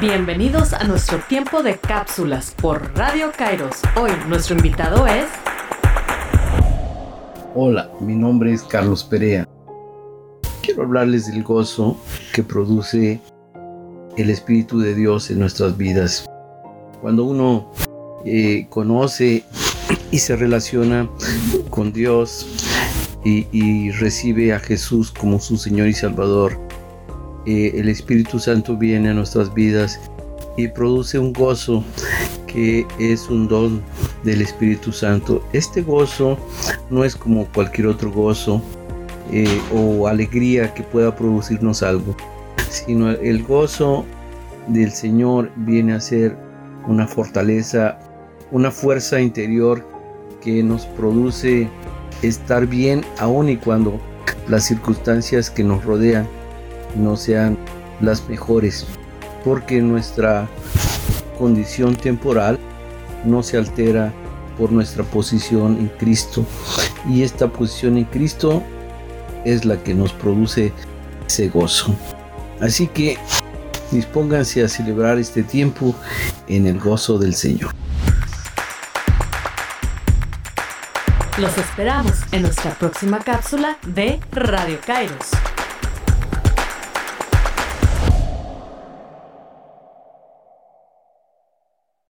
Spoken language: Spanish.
Bienvenidos a nuestro tiempo de cápsulas por Radio Kairos. Hoy nuestro invitado es... Hola, mi nombre es Carlos Perea. Quiero hablarles del gozo que produce el Espíritu de Dios en nuestras vidas. Cuando uno eh, conoce y se relaciona con Dios y, recibe a Jesús como su Señor y Salvador, eh, el Espíritu Santo viene a nuestras vidas y produce un gozo que es un don del Espíritu Santo. Este gozo no es como cualquier otro gozo eh, o alegría que pueda producirnos algo, sino el gozo del Señor viene a ser una fortaleza, una fuerza interior que nos produce estar bien aun y cuando las circunstancias que nos rodean no sean las mejores, porque nuestra condición temporal no se altera por nuestra posición en Cristo y esta posición en Cristo es la que nos produce ese gozo. Así que dispónganse a celebrar este tiempo en el gozo del Señor. Los esperamos en nuestra próxima cápsula de Radio Kairos.